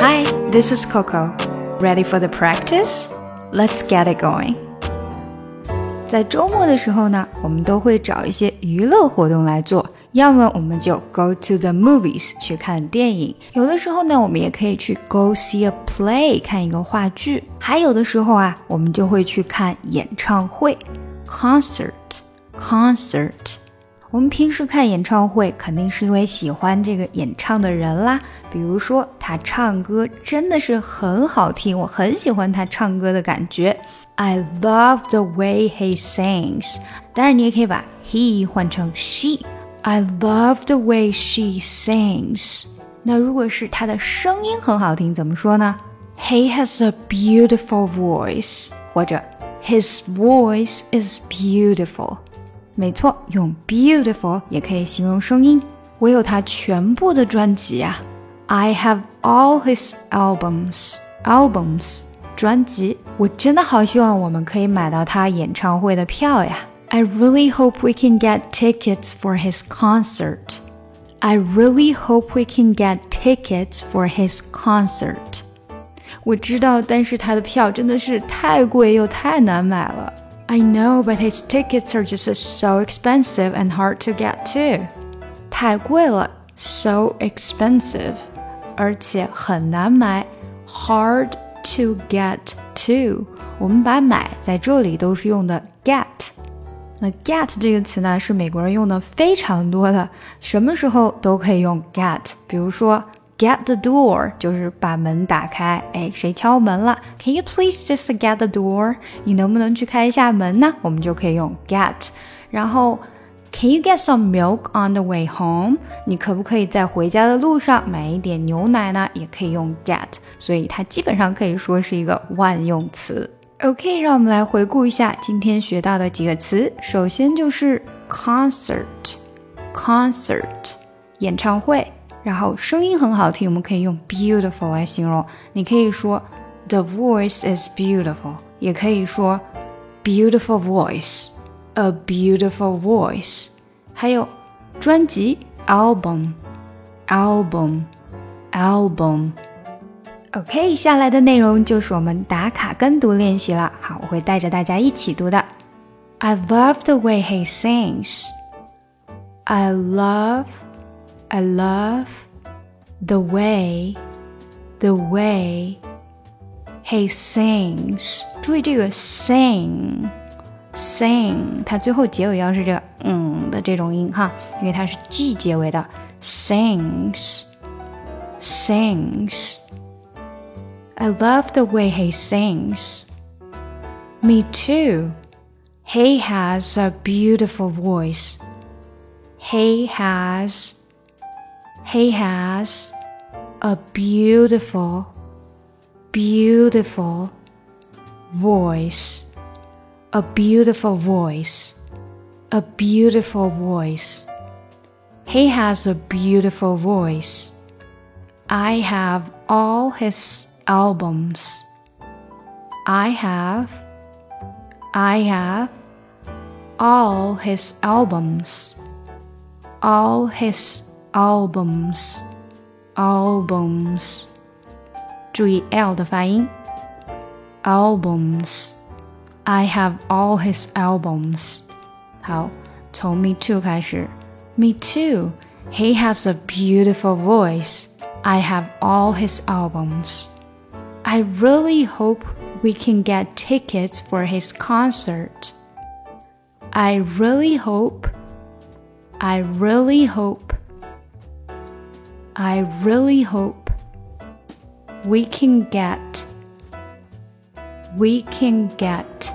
Hi, this is Coco. Ready for the practice? Let's get it going. 在周末的时候呢，我们都会找一些娱乐活动来做，要么我们就 go to the movies 去看电影，有的时候呢，我们也可以去 go see a play 看一个话剧，还有的时候啊，我们就会去看演唱会 concert concert。 我们平时看演唱会，肯定是因为喜欢这个演唱的人啦。比如说，他唱歌真的是很好听，我很喜欢他唱歌的感觉。I love the way he sings。当然，你也可以把 he 换成 she。I love the way she sings。那如果是他的声音很好听，怎么说呢？He has a beautiful voice，或者 His voice is beautiful。没错，用 beautiful 也可以形容声音。我有他全部的专辑呀，I have all his albums. Albums 专辑，我真的好希望我们可以买到他演唱会的票呀。I really hope we can get tickets for his concert. I really hope we can get tickets for his concert. 我知道，但是他的票真的是太贵又太难买了。I know, but his tickets are just so expensive and hard to get too. 太贵了，so expensive，而且很难买，hard to get to。我们把买在这里都是用的 get。那 get 这个词呢，是美国人用的非常多的，什么时候都可以用 get。比如说。 Get the door 就是把门打开。哎，谁敲门了？Can you please just get the door？你能不能去开一下门呢？我们就可以用 get。然后，Can you get some milk on the way home？你可不可以在回家的路上买一点牛奶呢？也可以用 get。所以它基本上可以说是一个万用词。OK，让我们来回顾一下今天学到的几个词。首先就是 concert，concert，演唱会。然后声音很好听，我们可以用 beautiful 来形容。你可以说 the voice is beautiful，也可以说 beautiful voice，a beautiful voice。还有专辑 album，album，album。OK，下来的内容就是我们打卡跟读练习了。好，我会带着大家一起读的。I love the way he sings. I love. I love the way the way he sings。注意这个 sing sing，它最后结尾要是这个嗯的这种音哈，因为它是 g 结尾的 sings sings。I love the way he sings. Me too. He has a beautiful voice. He has he has a beautiful, beautiful voice. A beautiful voice. A beautiful voice. He has a beautiful voice. I have all his albums. I have, I have all his albums. All his albums albums，注意 l 的发音。albums。I have all his albums。好，从 Me Too 开始。Me too. He has a beautiful voice. I have all his albums. I really hope we can get tickets for his concert. I really hope. I really hope I really hope we can get we can get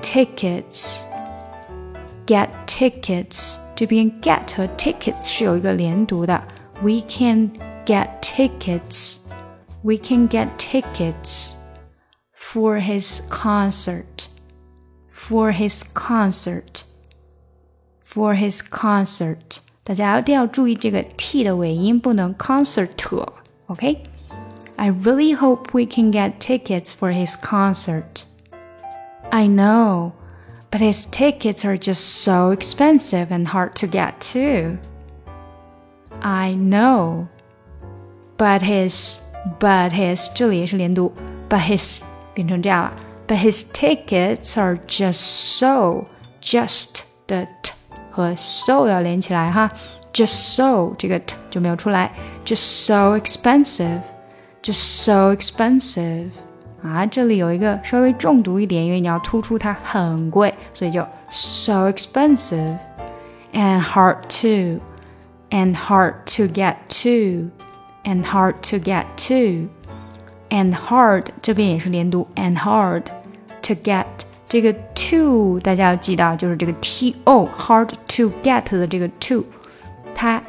tickets get tickets 这边 get 和 tickets 是有一个连读的。We can get tickets. We can get tickets for his concert. For his concert. For his concert. 大家一定要注意这个 t 的尾音，不能 concert。OK。I really hope we can get tickets for his concert. I know, but his tickets are just so expensive and hard to get too. I know. But his but his 这里也是连读，but his 变成这样了。But his tickets are just so just 的 t 和 so 要连起来哈，just so 这个 t 就没有出来，just so expensive，just so expensive 啊，这里有一个稍微重读一点，因为你要突出它很贵，所以就 so expensive and hard to and hard to get to and hard to get to and hard 这边也是连读 and hard to get 这个 to 大家要记到，就是这个 t o hard to get 的这个 to，它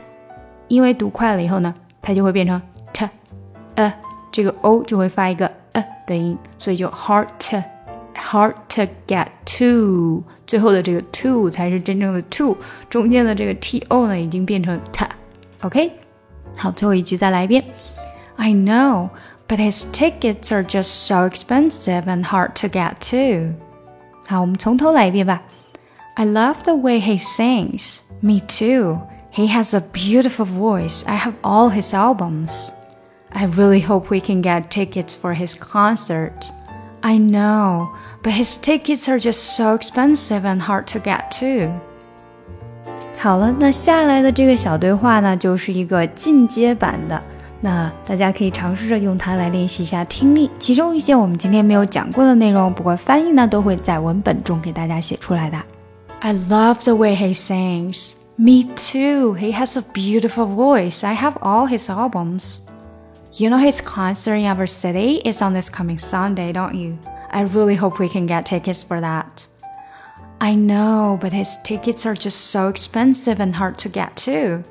因为读快了以后呢，它就会变成 t，呃，这个 o 就会发一个呃的音，所以就 hard to hard to get to，最后的这个 to 才是真正的 to，中间的这个 t o 呢已经变成 t，OK，好，最后一句再来一遍，I know。but his tickets are just so expensive and hard to get to. 好，我们从头来一遍吧。I love the way he sings. Me too. He has a beautiful voice. I have all his albums. I really hope we can get tickets for his concert. I know, but his tickets are just so expensive and hard to get to. 好了，那下来的这个小对话呢，就是一个进阶版的。 那大家可以尝试着用它来练习一下听力，其中一些我们今天没有讲过的内容，不过翻译呢都会在文本中给大家写出来的。I love the way he sings. Me too. He has a beautiful voice. I have all his albums. You know his concert in our city is on this coming Sunday, don't you? I really hope we can get tickets for that. I know, but his tickets are just so expensive and hard to get too.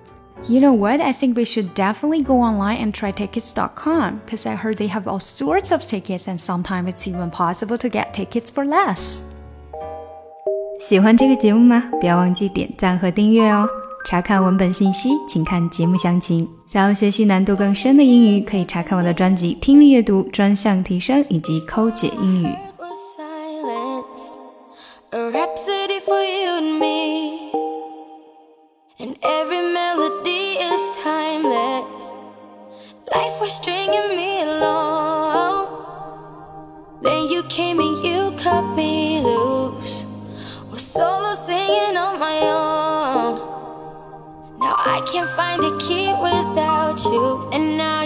You know what? I think we should definitely go online and try tickets.com because I heard they have all sorts of tickets and sometimes it's even possible to get tickets for less. 喜欢这个节目吗？不要忘记点赞和订阅哦。查看文本信息，请看节目详情。想要学习难度更深的英语，可以查看我的专辑《听力阅读专项提升》以及《抠解英语》。 Then you came and you cut me loose. Was solo singing on my own. Now I can't find a key without you. And now